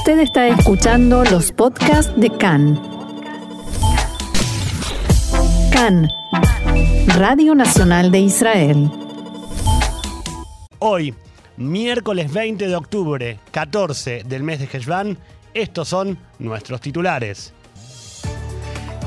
Usted está escuchando los podcasts de CAN. CAN, Radio Nacional de Israel. Hoy, miércoles 20 de octubre, 14 del mes de Heshvan, estos son nuestros titulares.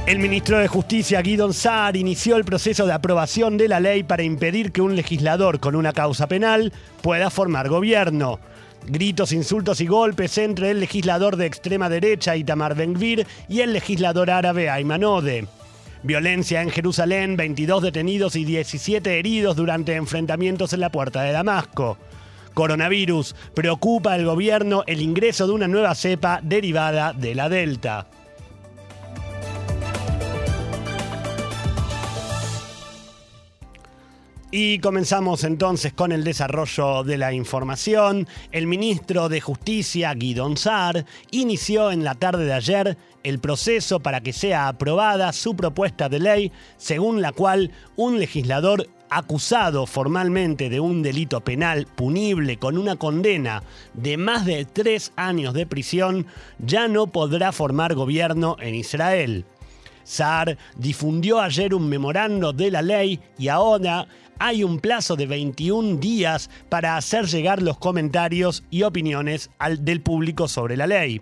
El ministro de Justicia, Guidon Saar, inició el proceso de aprobación de la ley para impedir que un legislador con una causa penal pueda formar gobierno. Gritos, insultos y golpes entre el legislador de extrema derecha Itamar Ben-Gvir y el legislador árabe Ayman Ode. Violencia en Jerusalén, 22 detenidos y 17 heridos durante enfrentamientos en la puerta de Damasco. Coronavirus. Preocupa al gobierno el ingreso de una nueva cepa derivada de la Delta. Y comenzamos entonces con el desarrollo de la información. El ministro de Justicia, Guidon Saar, inició en la tarde de ayer el proceso para que sea aprobada su propuesta de ley, según la cual un legislador acusado formalmente de un delito penal punible con una condena de más de tres años de prisión ya no podrá formar gobierno en Israel. Saar difundió ayer un memorando de la ley y ahora hay un plazo de 21 días para hacer llegar los comentarios y opiniones del público sobre la ley.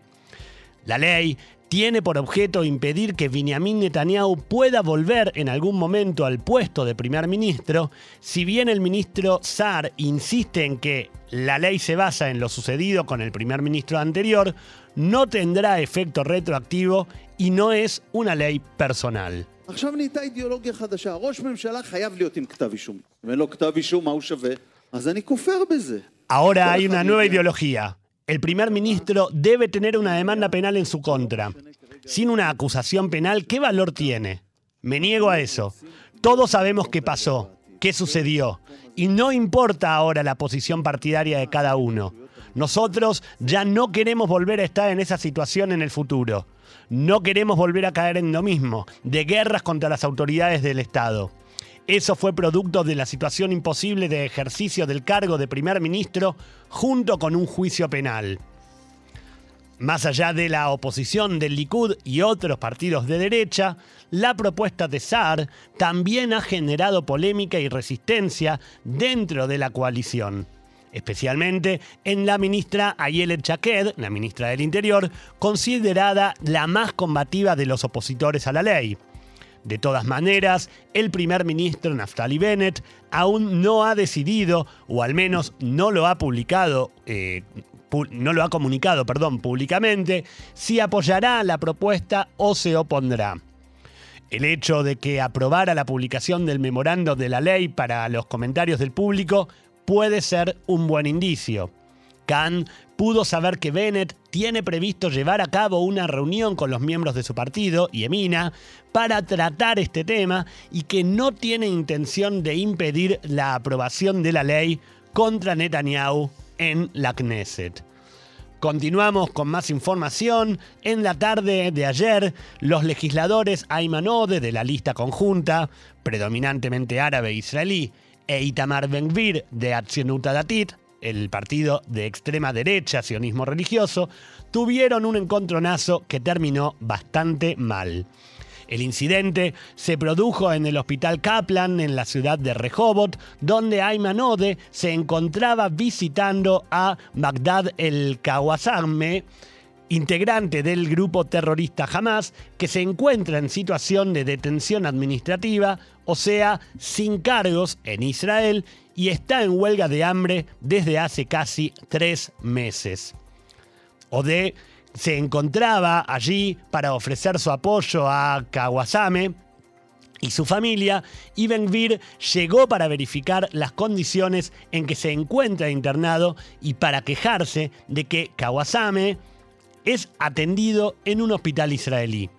La ley tiene por objeto impedir que Benjamin Netanyahu pueda volver en algún momento al puesto de primer ministro, si bien el ministro Saar insiste en que la ley se basa en lo sucedido con el primer ministro anterior, no tendrá efecto retroactivo y no es una ley personal. עכשיו נהייתה אידיאולוגיה חדשה. ראש ממשלה חייב להיות עם כתב אישום. אם אין לו כתב אישום, מה הוא שווה? אז אני כופר בזה. Ahora hay una nueva ideología. El primer ministro debe tener una demanda penal en su contra. Sin una acusación penal, ¿qué valor tiene? Me niego a eso. Todos sabemos qué pasó, qué sucedió. Y no importa ahora la posición partidaria de cada uno. Nosotros ya no queremos volver a estar en esa situación en el futuro. No queremos volver a caer en lo mismo, de guerras contra las autoridades del Estado. Eso fue producto de la situación imposible de ejercicio del cargo de primer ministro junto con un juicio penal. Más allá de la oposición del Likud y otros partidos de derecha, la propuesta de Saar también ha generado polémica y resistencia dentro de la coalición especialmente en la ministra Ayelet Chaked, la ministra del Interior, considerada la más combativa de los opositores a la ley. De todas maneras, el primer ministro Naftali Bennett aún no ha decidido, o al menos no lo ha publicado, eh, no lo ha comunicado, perdón, públicamente, si apoyará la propuesta o se opondrá. El hecho de que aprobara la publicación del memorando de la ley para los comentarios del público puede ser un buen indicio. Khan pudo saber que Bennett tiene previsto llevar a cabo una reunión con los miembros de su partido, y Emina, para tratar este tema y que no tiene intención de impedir la aprobación de la ley contra Netanyahu en la Knesset. Continuamos con más información. En la tarde de ayer, los legisladores Ayman Ode de la lista conjunta, predominantemente árabe e israelí, e Itamar Ben-Gvir de Datit, el partido de extrema derecha, sionismo religioso, tuvieron un encontronazo que terminó bastante mal. El incidente se produjo en el Hospital Kaplan en la ciudad de Rehovot, donde Ayman Ode se encontraba visitando a Bagdad el Kawasame, integrante del grupo terrorista Hamas, que se encuentra en situación de detención administrativa, o sea, sin cargos en Israel, y está en huelga de hambre desde hace casi tres meses. Ode se encontraba allí para ofrecer su apoyo a Kawasame, y su familia, y Benvir llegó para verificar las condiciones en que se encuentra internado y para quejarse de que Kawasame es atendido en un hospital israelí.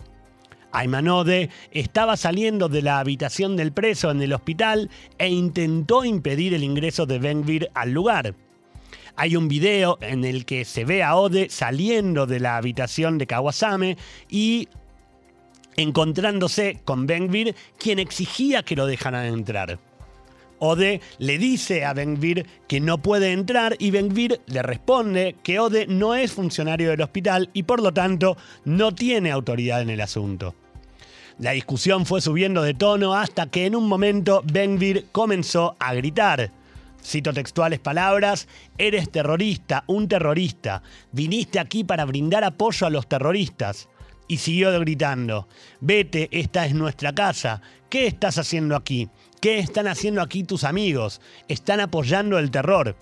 Aymanode estaba saliendo de la habitación del preso en el hospital e intentó impedir el ingreso de Benvir al lugar. Hay un video en el que se ve a Ode saliendo de la habitación de Kawasame y encontrándose con Benvir, quien exigía que lo dejaran entrar. Ode le dice a Benvir que no puede entrar y Benvir le responde que Ode no es funcionario del hospital y por lo tanto no tiene autoridad en el asunto. La discusión fue subiendo de tono hasta que en un momento Benvir comenzó a gritar. Cito textuales palabras, eres terrorista, un terrorista, viniste aquí para brindar apoyo a los terroristas. Y siguió gritando, vete, esta es nuestra casa, ¿qué estás haciendo aquí? ¿Qué están haciendo aquí tus amigos? Están apoyando el terror.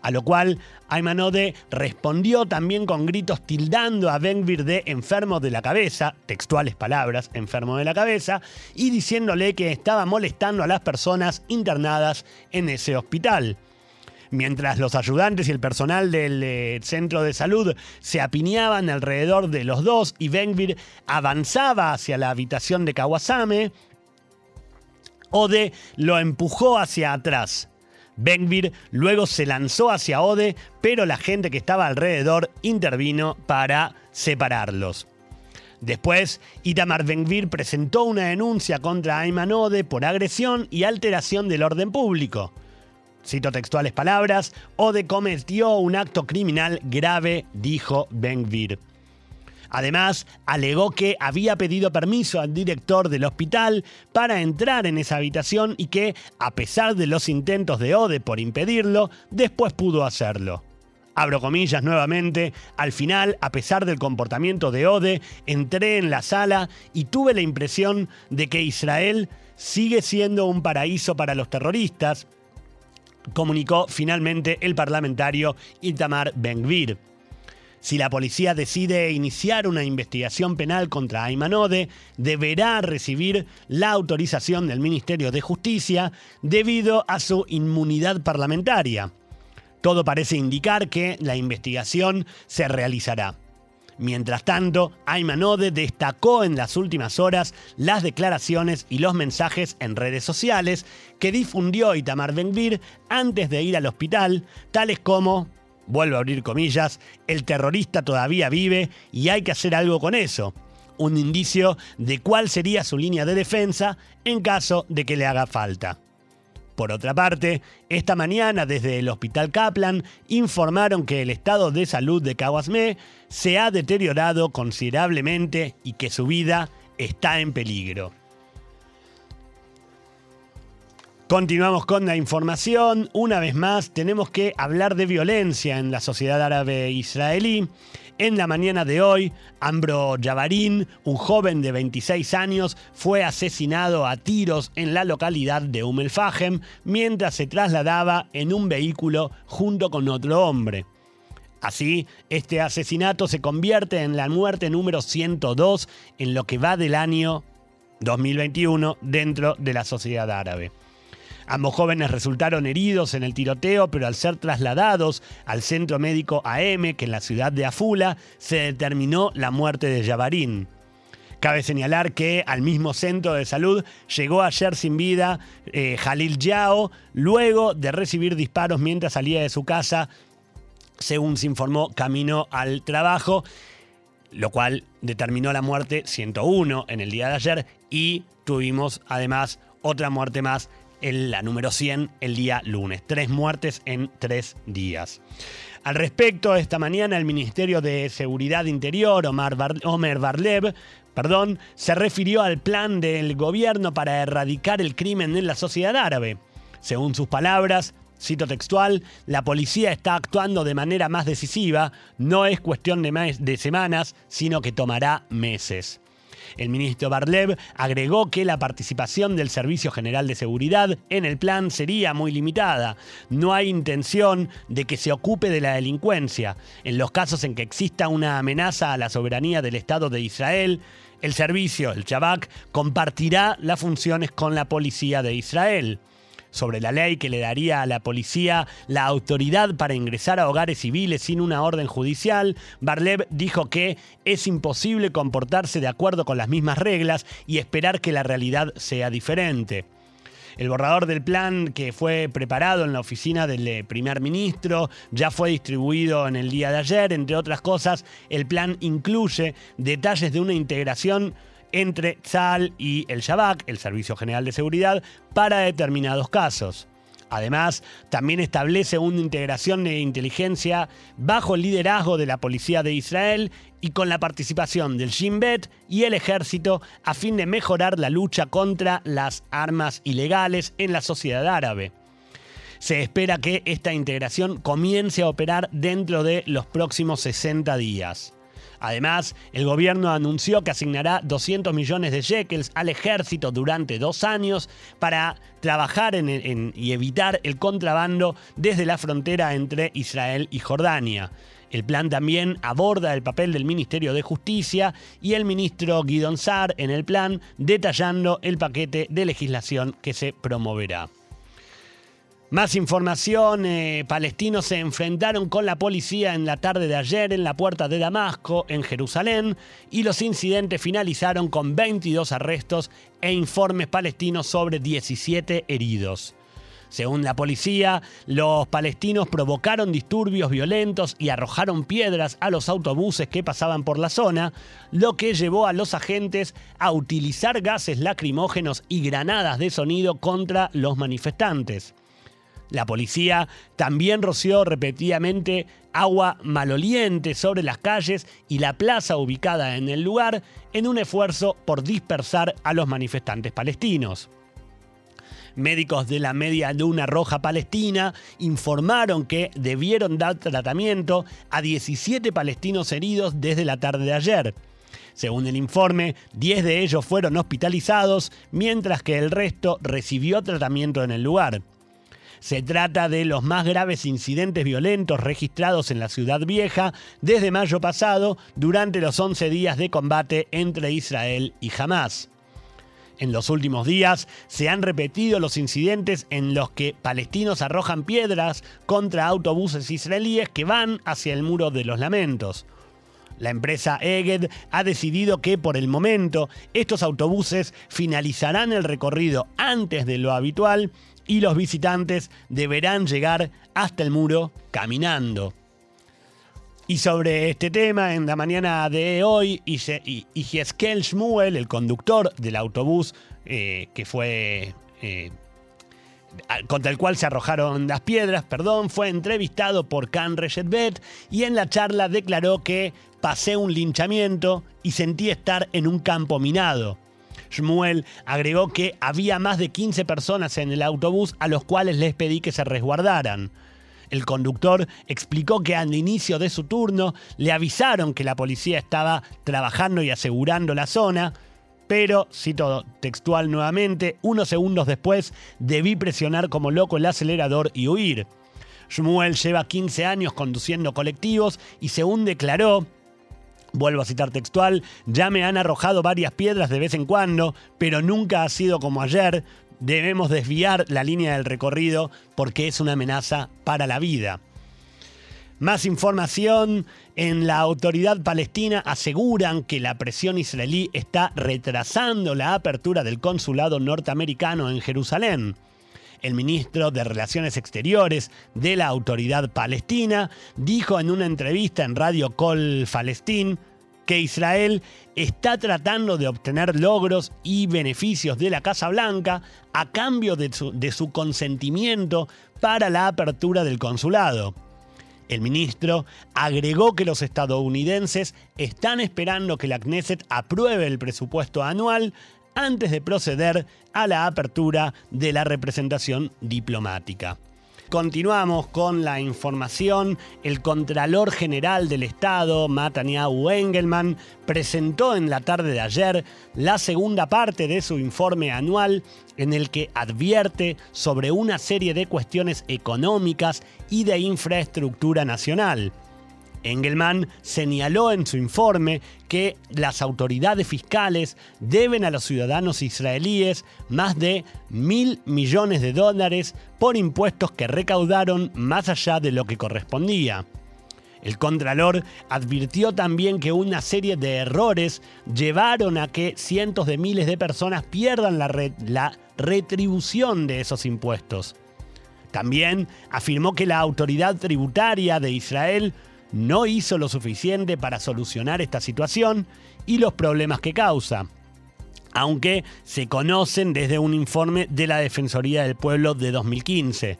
A lo cual Aymanode respondió también con gritos tildando a Benvir de enfermo de la cabeza, textuales palabras, enfermo de la cabeza, y diciéndole que estaba molestando a las personas internadas en ese hospital. Mientras los ayudantes y el personal del eh, centro de salud se apiñaban alrededor de los dos y Benvir avanzaba hacia la habitación de Kawasame, Ode lo empujó hacia atrás. Benvir luego se lanzó hacia Ode, pero la gente que estaba alrededor intervino para separarlos. Después, Itamar Benvir presentó una denuncia contra Ayman Ode por agresión y alteración del orden público. Cito textuales palabras, Ode cometió un acto criminal grave, dijo Benvir. Además, alegó que había pedido permiso al director del hospital para entrar en esa habitación y que, a pesar de los intentos de Ode por impedirlo, después pudo hacerlo. Abro comillas nuevamente, al final, a pesar del comportamiento de Ode, entré en la sala y tuve la impresión de que Israel sigue siendo un paraíso para los terroristas, comunicó finalmente el parlamentario Itamar Ben-Gvir. Si la policía decide iniciar una investigación penal contra Aymanode, deberá recibir la autorización del Ministerio de Justicia debido a su inmunidad parlamentaria. Todo parece indicar que la investigación se realizará. Mientras tanto, Aymanode destacó en las últimas horas las declaraciones y los mensajes en redes sociales que difundió Itamar Benvir antes de ir al hospital, tales como vuelvo a abrir comillas, el terrorista todavía vive y hay que hacer algo con eso. Un indicio de cuál sería su línea de defensa en caso de que le haga falta. Por otra parte, esta mañana desde el Hospital Kaplan informaron que el estado de salud de Kawasme se ha deteriorado considerablemente y que su vida está en peligro. Continuamos con la información. Una vez más, tenemos que hablar de violencia en la sociedad árabe israelí. En la mañana de hoy, Ambro Yavarin, un joven de 26 años, fue asesinado a tiros en la localidad de Umm mientras se trasladaba en un vehículo junto con otro hombre. Así, este asesinato se convierte en la muerte número 102 en lo que va del año 2021 dentro de la sociedad árabe. Ambos jóvenes resultaron heridos en el tiroteo, pero al ser trasladados al centro médico AM, que en la ciudad de Afula, se determinó la muerte de Yavarín. Cabe señalar que al mismo centro de salud llegó ayer sin vida eh, Jalil Yao, luego de recibir disparos mientras salía de su casa, según se informó, camino al trabajo, lo cual determinó la muerte 101 en el día de ayer y tuvimos además otra muerte más la número 100 el día lunes. Tres muertes en tres días. Al respecto, esta mañana el Ministerio de Seguridad Interior, Omar Omer Barlev, perdón, se refirió al plan del gobierno para erradicar el crimen en la sociedad árabe. Según sus palabras, cito textual, la policía está actuando de manera más decisiva, no es cuestión de, de semanas, sino que tomará meses. El ministro Barlev agregó que la participación del Servicio General de Seguridad en el plan sería muy limitada. No hay intención de que se ocupe de la delincuencia. En los casos en que exista una amenaza a la soberanía del Estado de Israel, el servicio, el Shabak, compartirá las funciones con la policía de Israel sobre la ley que le daría a la policía la autoridad para ingresar a hogares civiles sin una orden judicial, Barlev dijo que es imposible comportarse de acuerdo con las mismas reglas y esperar que la realidad sea diferente. El borrador del plan que fue preparado en la oficina del eh, primer ministro ya fue distribuido en el día de ayer. Entre otras cosas, el plan incluye detalles de una integración entre Tzal y el Shabak, el Servicio General de Seguridad, para determinados casos. Además, también establece una integración de inteligencia bajo el liderazgo de la Policía de Israel y con la participación del Shin Bet y el ejército a fin de mejorar la lucha contra las armas ilegales en la sociedad árabe. Se espera que esta integración comience a operar dentro de los próximos 60 días. Además, el gobierno anunció que asignará 200 millones de shekels al ejército durante dos años para trabajar en, y evitar el contrabando desde la frontera entre Israel y Jordania. El plan también aborda el papel del Ministerio de Justicia y el ministro Guidon Sar en el plan, detallando el paquete de legislación que se promoverá. Más información, eh, palestinos se enfrentaron con la policía en la tarde de ayer en la puerta de Damasco, en Jerusalén, y los incidentes finalizaron con 22 arrestos e informes palestinos sobre 17 heridos. Según la policía, los palestinos provocaron disturbios violentos y arrojaron piedras a los autobuses que pasaban por la zona, lo que llevó a los agentes a utilizar gases lacrimógenos y granadas de sonido contra los manifestantes. La policía también roció repetidamente agua maloliente sobre las calles y la plaza ubicada en el lugar en un esfuerzo por dispersar a los manifestantes palestinos. Médicos de la Media Luna Roja Palestina informaron que debieron dar tratamiento a 17 palestinos heridos desde la tarde de ayer. Según el informe, 10 de ellos fueron hospitalizados, mientras que el resto recibió tratamiento en el lugar. Se trata de los más graves incidentes violentos registrados en la ciudad vieja desde mayo pasado durante los 11 días de combate entre Israel y Hamas. En los últimos días se han repetido los incidentes en los que palestinos arrojan piedras contra autobuses israelíes que van hacia el muro de los lamentos. La empresa Eged ha decidido que por el momento estos autobuses finalizarán el recorrido antes de lo habitual y los visitantes deberán llegar hasta el muro caminando. Y sobre este tema, en la mañana de hoy, Ijeskel Shmuel, el conductor del autobús eh, que fue eh, contra el cual se arrojaron las piedras, perdón, fue entrevistado por Khan Reshetbet y en la charla declaró que pasé un linchamiento y sentí estar en un campo minado. Shmuel agregó que había más de 15 personas en el autobús a los cuales les pedí que se resguardaran. El conductor explicó que al inicio de su turno le avisaron que la policía estaba trabajando y asegurando la zona, pero, cito textual nuevamente, unos segundos después debí presionar como loco el acelerador y huir. Shmuel lleva 15 años conduciendo colectivos y según declaró, Vuelvo a citar textual, ya me han arrojado varias piedras de vez en cuando, pero nunca ha sido como ayer. Debemos desviar la línea del recorrido porque es una amenaza para la vida. Más información, en la autoridad palestina aseguran que la presión israelí está retrasando la apertura del consulado norteamericano en Jerusalén. El ministro de Relaciones Exteriores de la autoridad palestina dijo en una entrevista en Radio Col Palestín que Israel está tratando de obtener logros y beneficios de la Casa Blanca a cambio de su, de su consentimiento para la apertura del consulado. El ministro agregó que los estadounidenses están esperando que la Knesset apruebe el presupuesto anual antes de proceder a la apertura de la representación diplomática. Continuamos con la información. El Contralor General del Estado, Mataniau Engelman, presentó en la tarde de ayer la segunda parte de su informe anual en el que advierte sobre una serie de cuestiones económicas y de infraestructura nacional. Engelman señaló en su informe que las autoridades fiscales deben a los ciudadanos israelíes más de mil millones de dólares por impuestos que recaudaron más allá de lo que correspondía. El Contralor advirtió también que una serie de errores llevaron a que cientos de miles de personas pierdan la, la retribución de esos impuestos. También afirmó que la autoridad tributaria de Israel no hizo lo suficiente para solucionar esta situación y los problemas que causa. aunque se conocen desde un informe de la Defensoría del Pueblo de 2015.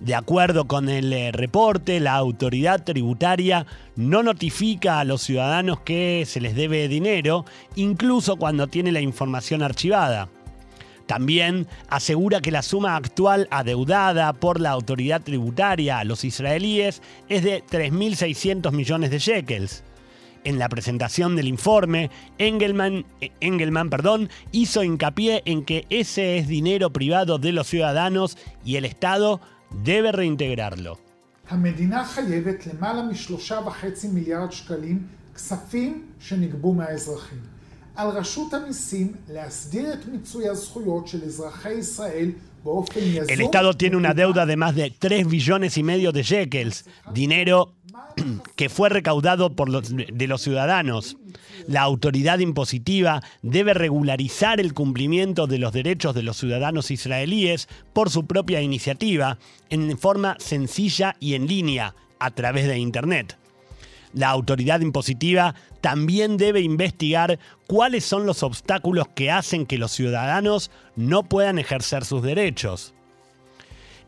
De acuerdo con el eh, reporte, la autoridad tributaria no notifica a los ciudadanos que se les debe dinero, incluso cuando tiene la información archivada. También asegura que la suma actual adeudada por la autoridad tributaria a los israelíes es de 3.600 millones de shekels. En la presentación del informe, Engelman, eh, Engelman perdón, hizo hincapié en que ese es dinero privado de los ciudadanos y el Estado debe reintegrarlo. המדינה חייבת למעלה משלושה וחצי מיליארד שקלים כספים שנגבו מהאזרחים. על רשות המיסים להסדיר את מיצוי הזכויות של אזרחי ישראל באופן יזום. El Estado tiene una deuda de más de 3 billones y medio de shekels, dinero que fue recaudado por los, de los ciudadanos. La autoridad impositiva debe regularizar el cumplimiento de los derechos de los ciudadanos israelíes por su propia iniciativa, en forma sencilla y en línea, a través de Internet. La autoridad impositiva también debe investigar cuáles son los obstáculos que hacen que los ciudadanos no puedan ejercer sus derechos.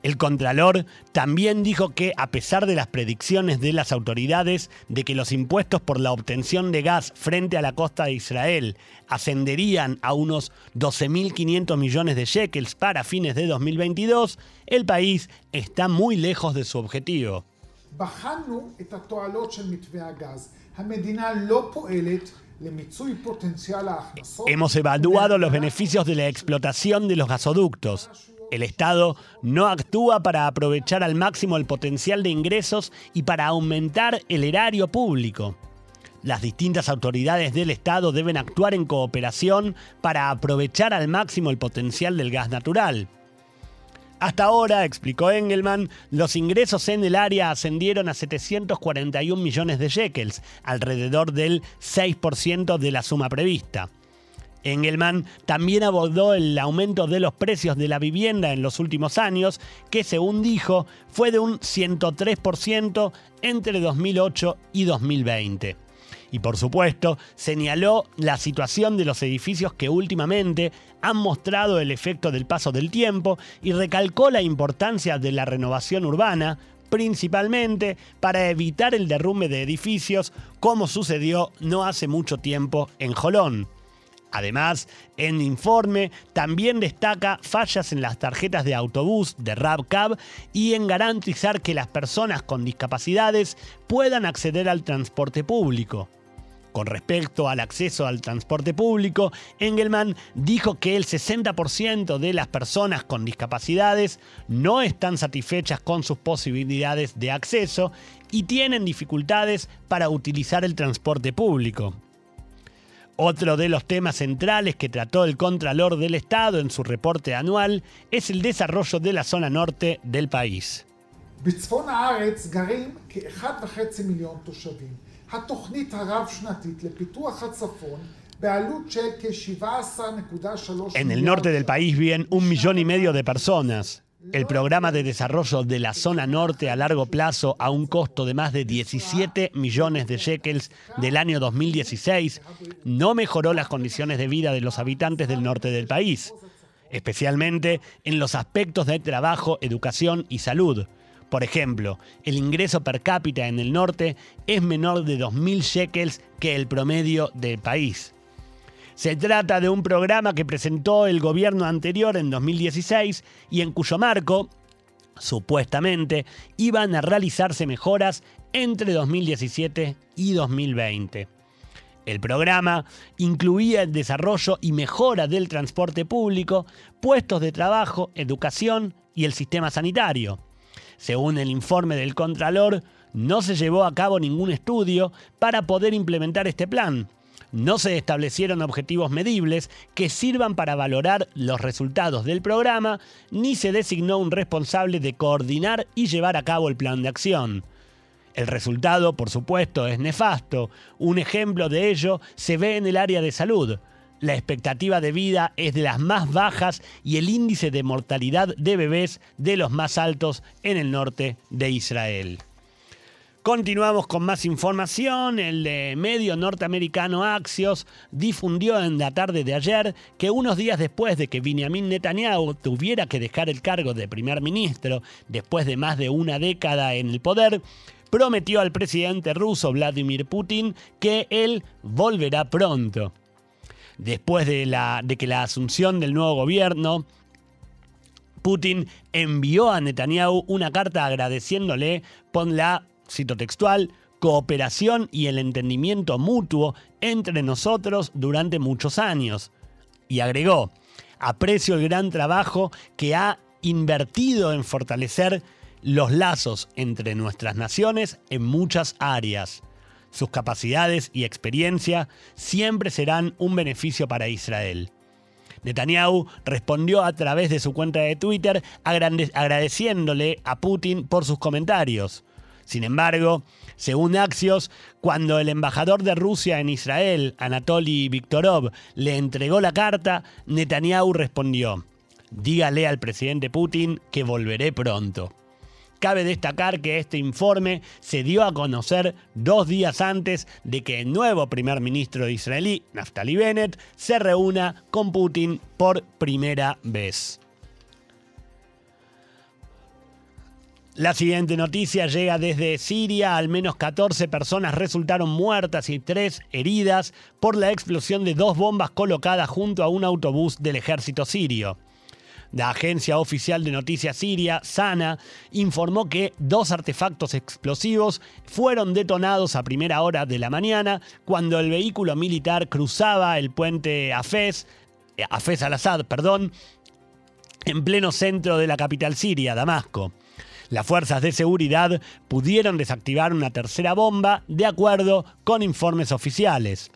El Contralor también dijo que, a pesar de las predicciones de las autoridades de que los impuestos por la obtención de gas frente a la costa de Israel ascenderían a unos 12.500 millones de shekels para fines de 2022, el país está muy lejos de su objetivo. בחנו את התועלות של מתווה הגז. המדינה לא פועלת למיצוי פוטנציאל ההכנסות. Hemos evaluado los beneficios de la explotación de los gasoductos. El Estado no actúa para aprovechar al máximo el potencial de ingresos y para aumentar el erario público. Las distintas autoridades del Estado deben actuar en cooperación para aprovechar al máximo el potencial del gas natural. Hasta ahora, explicó Engelman, los ingresos en el área ascendieron a 741 millones de shekels, alrededor del 6% de la suma prevista. Engelman también abordó el aumento de los precios de la vivienda en los últimos años, que según dijo fue de un 103% entre 2008 y 2020. Y por supuesto, señaló la situación de los edificios que últimamente han mostrado el efecto del paso del tiempo y recalcó la importancia de la renovación urbana, principalmente para evitar el derrumbe de edificios como sucedió no hace mucho tiempo en Jolón. Además, en informe también destaca fallas en las tarjetas de autobús de RabCab y en garantizar que las personas con discapacidades puedan acceder al transporte público. Con respecto al acceso al transporte público, Engelman dijo que el 60% de las personas con discapacidades no están satisfechas con sus posibilidades de acceso y tienen dificultades para utilizar el transporte público. Otro de los temas centrales que trató el Contralor del Estado en su reporte anual es el desarrollo de la zona norte del país. בצפון הארץ גרים כ-1.5 מיליון תושבים. התוכנית הרב-שנתית לפיתוח הצפון בעלות של כ-17.3 En el norte del país viven un millón y medio de personas. El programa de desarrollo de la zona norte a largo plazo a un costo de más de 17 millones de shekels del año 2016 no mejoró las condiciones de vida de los habitantes del norte del país, especialmente en los aspectos de trabajo, educación y salud. Por ejemplo, el ingreso per cápita en el norte es menor de 2.000 shekels que el promedio del país. Se trata de un programa que presentó el gobierno anterior en 2016 y en cuyo marco, supuestamente, iban a realizarse mejoras entre 2017 y 2020. El programa incluía el desarrollo y mejora del transporte público, puestos de trabajo, educación y el sistema sanitario. Según el informe del Contralor, no se llevó a cabo ningún estudio para poder implementar este plan. No se establecieron objetivos medibles que sirvan para valorar los resultados del programa, ni se designó un responsable de coordinar y llevar a cabo el plan de acción. El resultado, por supuesto, es nefasto. Un ejemplo de ello se ve en el área de salud. La expectativa de vida es de las más bajas y el índice de mortalidad de bebés de los más altos en el norte de Israel. Continuamos con más información. El eh, medio norteamericano Axios difundió en la tarde de ayer que unos días después de que Benjamin Netanyahu tuviera que dejar el cargo de primer ministro después de más de una década en el poder, prometió al presidente ruso Vladimir Putin que él volverá pronto. Después de, la, de que la asunción del nuevo gobierno, Putin envió a Netanyahu una carta agradeciéndole por la cito textual, cooperación y el entendimiento mutuo entre nosotros durante muchos años. Y agregó, aprecio el gran trabajo que ha invertido en fortalecer los lazos entre nuestras naciones en muchas áreas. Sus capacidades y experiencia siempre serán un beneficio para Israel. Netanyahu respondió a través de su cuenta de Twitter agradeciéndole a Putin por sus comentarios. Sin embargo, según Axios, cuando el embajador de Rusia en Israel, Anatoly Viktorov, le entregó la carta, Netanyahu respondió, dígale al presidente Putin que volveré pronto. Cabe destacar que este informe se dio a conocer dos días antes de que el nuevo primer ministro israelí, Naftali Bennett, se reúna con Putin por primera vez. La siguiente noticia llega desde Siria. Al menos 14 personas resultaron muertas y 3 heridas por la explosión de dos bombas colocadas junto a un autobús del ejército sirio. La agencia oficial de noticias siria, SANA, informó que dos artefactos explosivos fueron detonados a primera hora de la mañana cuando el vehículo militar cruzaba el puente Afez, al-Assad, perdón, en pleno centro de la capital siria, Damasco. Las fuerzas de seguridad pudieron desactivar una tercera bomba de acuerdo con informes oficiales.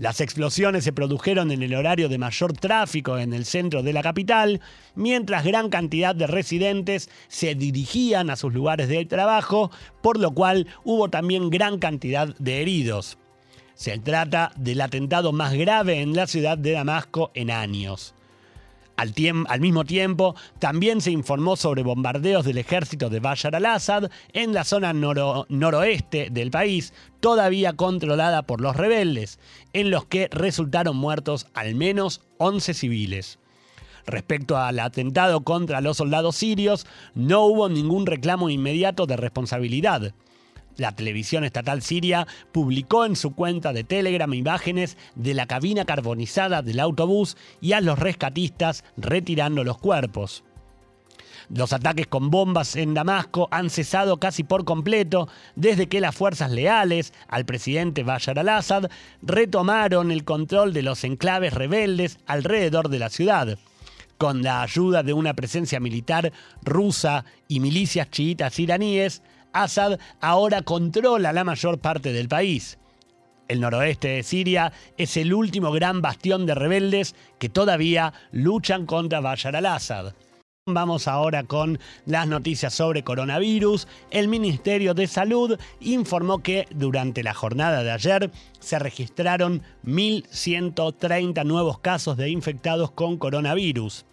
Las explosiones se produjeron en el horario de mayor tráfico en el centro de la capital, mientras gran cantidad de residentes se dirigían a sus lugares de trabajo, por lo cual hubo también gran cantidad de heridos. Se trata del atentado más grave en la ciudad de Damasco en años. Al, mismo tiempo, también se informó sobre bombardeos del ejército de Bashar al-Assad en la zona noroeste del país, todavía controlada por los rebeldes, en los que resultaron muertos al menos 11 civiles. Respecto al atentado contra los soldados sirios, no hubo ningún reclamo inmediato de responsabilidad. La televisión estatal siria publicó en su cuenta de Telegram imágenes de la cabina carbonizada del autobús y a los rescatistas retirando los cuerpos. Los ataques con bombas en Damasco han cesado casi por completo desde que las fuerzas leales al presidente Bashar al-Assad retomaron el control de los enclaves rebeldes alrededor de la ciudad. Con la ayuda de una presencia militar rusa y milicias chiitas iraníes, Assad ahora controla la mayor parte del país. El noroeste de Siria es el último gran bastión de rebeldes que todavía luchan contra Bashar al-Assad. Vamos ahora con las noticias sobre coronavirus. El Ministerio de Salud informó que durante la jornada de ayer se registraron 1.130 nuevos casos de infectados con coronavirus.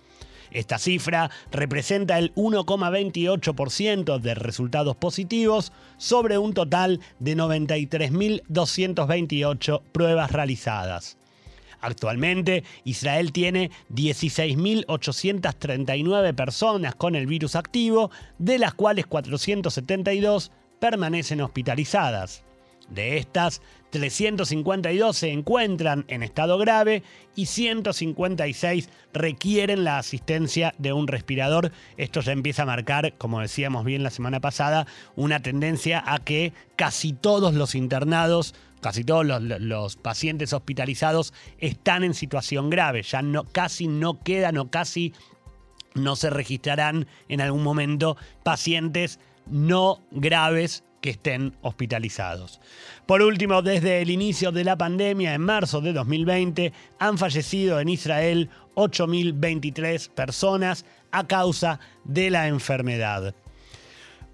Esta cifra representa el 1,28% de resultados positivos sobre un total de 93.228 pruebas realizadas. Actualmente, Israel tiene 16.839 personas con el virus activo, de las cuales 472 permanecen hospitalizadas. De estas, 352 se encuentran en estado grave y 156 requieren la asistencia de un respirador. Esto ya empieza a marcar, como decíamos bien la semana pasada, una tendencia a que casi todos los internados casi todos los, pacientes hospitalizados están en situación grave. Ya no, casi no quedan o casi no se registrarán en algún momento pacientes no graves que estén hospitalizados. Por último, desde el inicio de la pandemia, en marzo de 2020, han fallecido en Israel 8.023 personas a causa de la enfermedad.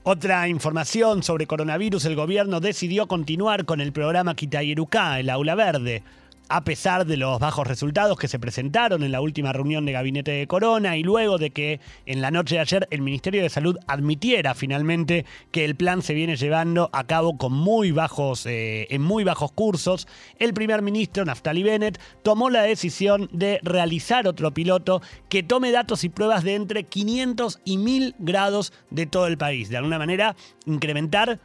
Otra información sobre coronavirus, el gobierno decidió continuar con el programa Kitayeruká, el aula verde. A pesar de los bajos resultados que se presentaron en la última reunión de gabinete de Corona y luego de que en la noche de ayer el Ministerio de Salud admitiera finalmente que el plan se viene llevando a cabo con muy bajos, eh, en muy bajos cursos, el primer ministro Naftali Bennett tomó la decisión de realizar otro piloto que tome datos y pruebas de entre 500 y 1000 grados de todo el país. De alguna manera, incrementar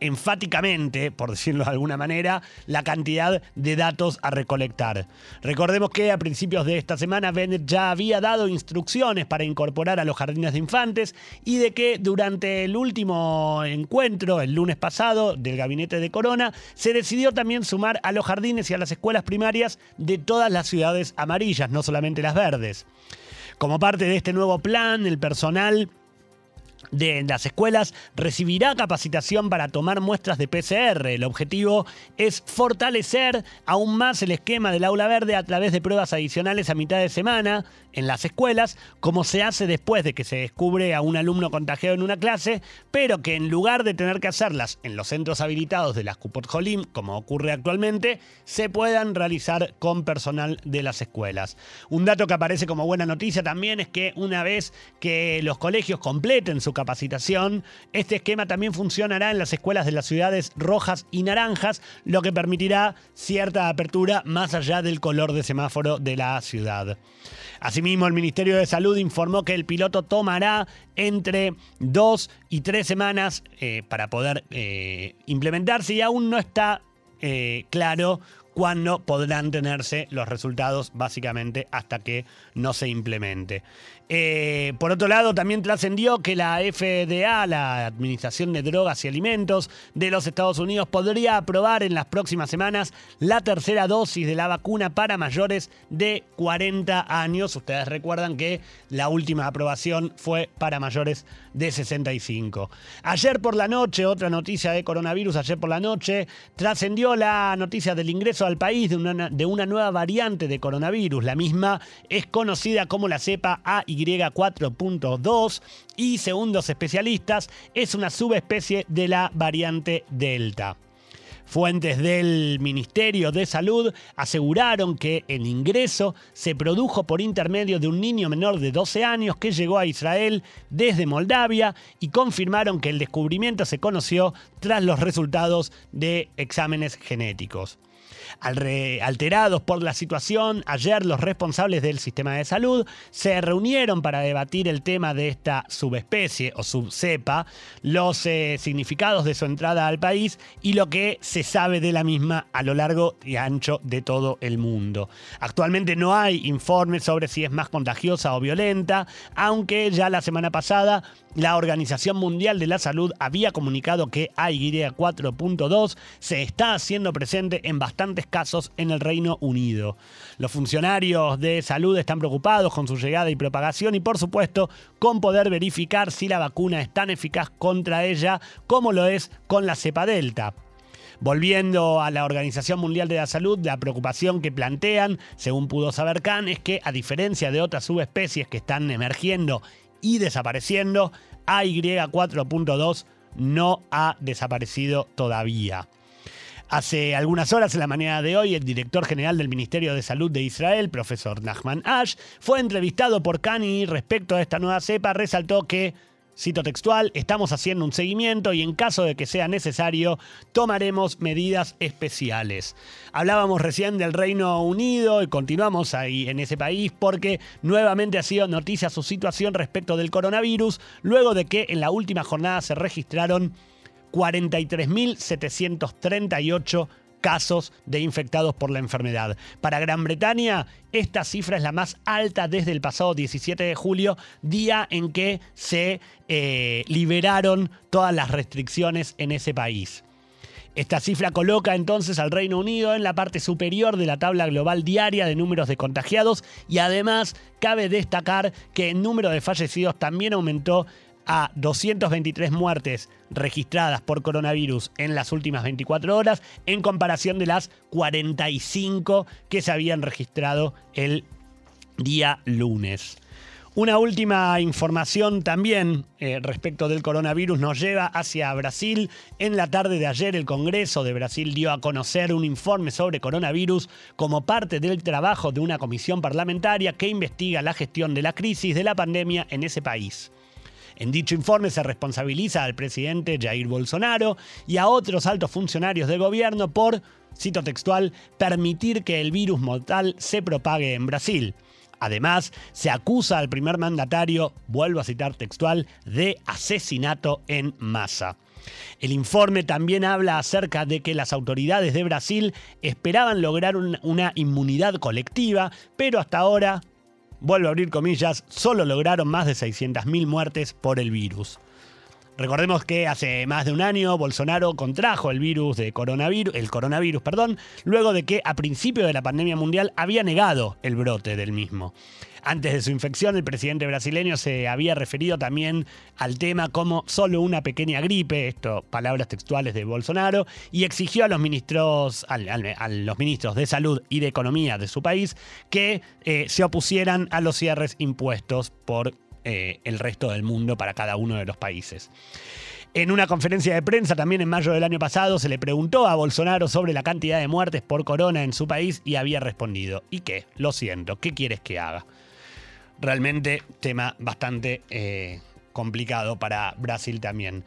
enfáticamente, por decirlo de alguna manera, la cantidad de datos a recolectar. Recordemos que a principios de esta semana Bennett ya había dado instrucciones para incorporar a los jardines de infantes y de que durante el último encuentro, el lunes pasado, del gabinete de Corona, se decidió también sumar a los jardines y a las escuelas primarias de todas las ciudades amarillas, no solamente las verdes. Como parte de este nuevo plan, el personal de las escuelas recibirá capacitación para tomar muestras de PCR. El objetivo es fortalecer aún más el esquema del aula verde a través de pruebas adicionales a mitad de semana en las escuelas, como se hace después de que se descubre a un alumno contagiado en una clase, pero que en lugar de tener que hacerlas en los centros habilitados de las Cupot Jolim, como ocurre actualmente, se puedan realizar con personal de las escuelas. Un dato que aparece como buena noticia también es que una vez que los colegios completen su capacitación, este esquema también funcionará en las escuelas de las ciudades rojas y naranjas, lo que permitirá cierta apertura más allá del color de semáforo de la ciudad. Asimismo, el Ministerio de Salud informó que el piloto tomará entre dos y tres semanas eh, para poder eh, implementarse y aún no está eh, claro cuándo podrán tenerse los resultados, básicamente hasta que no se implemente. Eh, por otro lado, también trascendió que la FDA, la Administración de Drogas y Alimentos de los Estados Unidos, podría aprobar en las próximas semanas la tercera dosis de la vacuna para mayores de 40 años. Ustedes recuerdan que la última aprobación fue para mayores de 65. Ayer por la noche, otra noticia de coronavirus, ayer por la noche, trascendió la noticia del ingreso al país de una, de una nueva variante de coronavirus. La misma es conocida como la cepa AY4.2 y, según los especialistas, es una subespecie de la variante Delta. Fuentes del Ministerio de Salud aseguraron que el ingreso se produjo por intermedio de un niño menor de 12 años que llegó a Israel desde Moldavia y confirmaron que el descubrimiento se conoció tras los resultados de exámenes genéticos. Alterados por la situación, ayer los responsables del sistema de salud se reunieron para debatir el tema de esta subespecie o subcepa, los eh, significados de su entrada al país y lo que se sabe de la misma a lo largo y ancho de todo el mundo. Actualmente no hay informes sobre si es más contagiosa o violenta, aunque ya la semana pasada la Organización Mundial de la Salud había comunicado que AY4.2 se está haciendo presente en bastantes casos en el Reino Unido. Los funcionarios de salud están preocupados con su llegada y propagación y por supuesto con poder verificar si la vacuna es tan eficaz contra ella como lo es con la cepa delta. Volviendo a la Organización Mundial de la Salud, la preocupación que plantean, según pudo saber Khan, es que a diferencia de otras subespecies que están emergiendo y desapareciendo, AY4.2 no ha desaparecido todavía. Hace algunas horas, en la mañana de hoy, el director general del Ministerio de Salud de Israel, profesor Nachman Ash, fue entrevistado por Kani respecto a esta nueva cepa. Resaltó que Cito textual, estamos haciendo un seguimiento y en caso de que sea necesario, tomaremos medidas especiales. Hablábamos recién del Reino Unido y continuamos ahí en ese país porque nuevamente ha sido noticia su situación respecto del coronavirus, luego de que en la última jornada se registraron 43.738 casos de infectados por la enfermedad. Para Gran Bretaña, esta cifra es la más alta desde el pasado 17 de julio, día en que se eh, liberaron todas las restricciones en ese país. Esta cifra coloca entonces al Reino Unido en la parte superior de la tabla global diaria de números de contagiados y además cabe destacar que el número de fallecidos también aumentó a 223 muertes registradas por coronavirus en las últimas 24 horas, en comparación de las 45 que se habían registrado el día lunes. Una última información también eh, respecto del coronavirus nos lleva hacia Brasil. En la tarde de ayer el Congreso de Brasil dio a conocer un informe sobre coronavirus como parte del trabajo de una comisión parlamentaria que investiga la gestión de la crisis de la pandemia en ese país. En dicho informe se responsabiliza al presidente Jair Bolsonaro y a otros altos funcionarios del gobierno por, cito textual, permitir que el virus mortal se propague en Brasil. Además, se acusa al primer mandatario, vuelvo a citar textual, de asesinato en masa. El informe también habla acerca de que las autoridades de Brasil esperaban lograr una inmunidad colectiva, pero hasta ahora, vuelvo a abrir comillas, solo lograron más de 600.000 muertes por el virus. Recordemos que hace más de un año Bolsonaro contrajo el virus de coronavirus, el coronavirus, perdón, luego de que a principio de la pandemia mundial había negado el brote del mismo. Antes de su infección, el presidente brasileño se había referido también al tema como solo una pequeña gripe, esto palabras textuales de Bolsonaro, y exigió a los ministros, a, los ministros de salud y de economía de su país que eh, se opusieran a los cierres impuestos por eh, el resto del mundo para cada uno de los países. En una conferencia de prensa también en mayo del año pasado se le preguntó a Bolsonaro sobre la cantidad de muertes por corona en su país y había respondido, ¿y qué? Lo siento, ¿qué quieres que haga? Realmente tema bastante eh, complicado para Brasil también.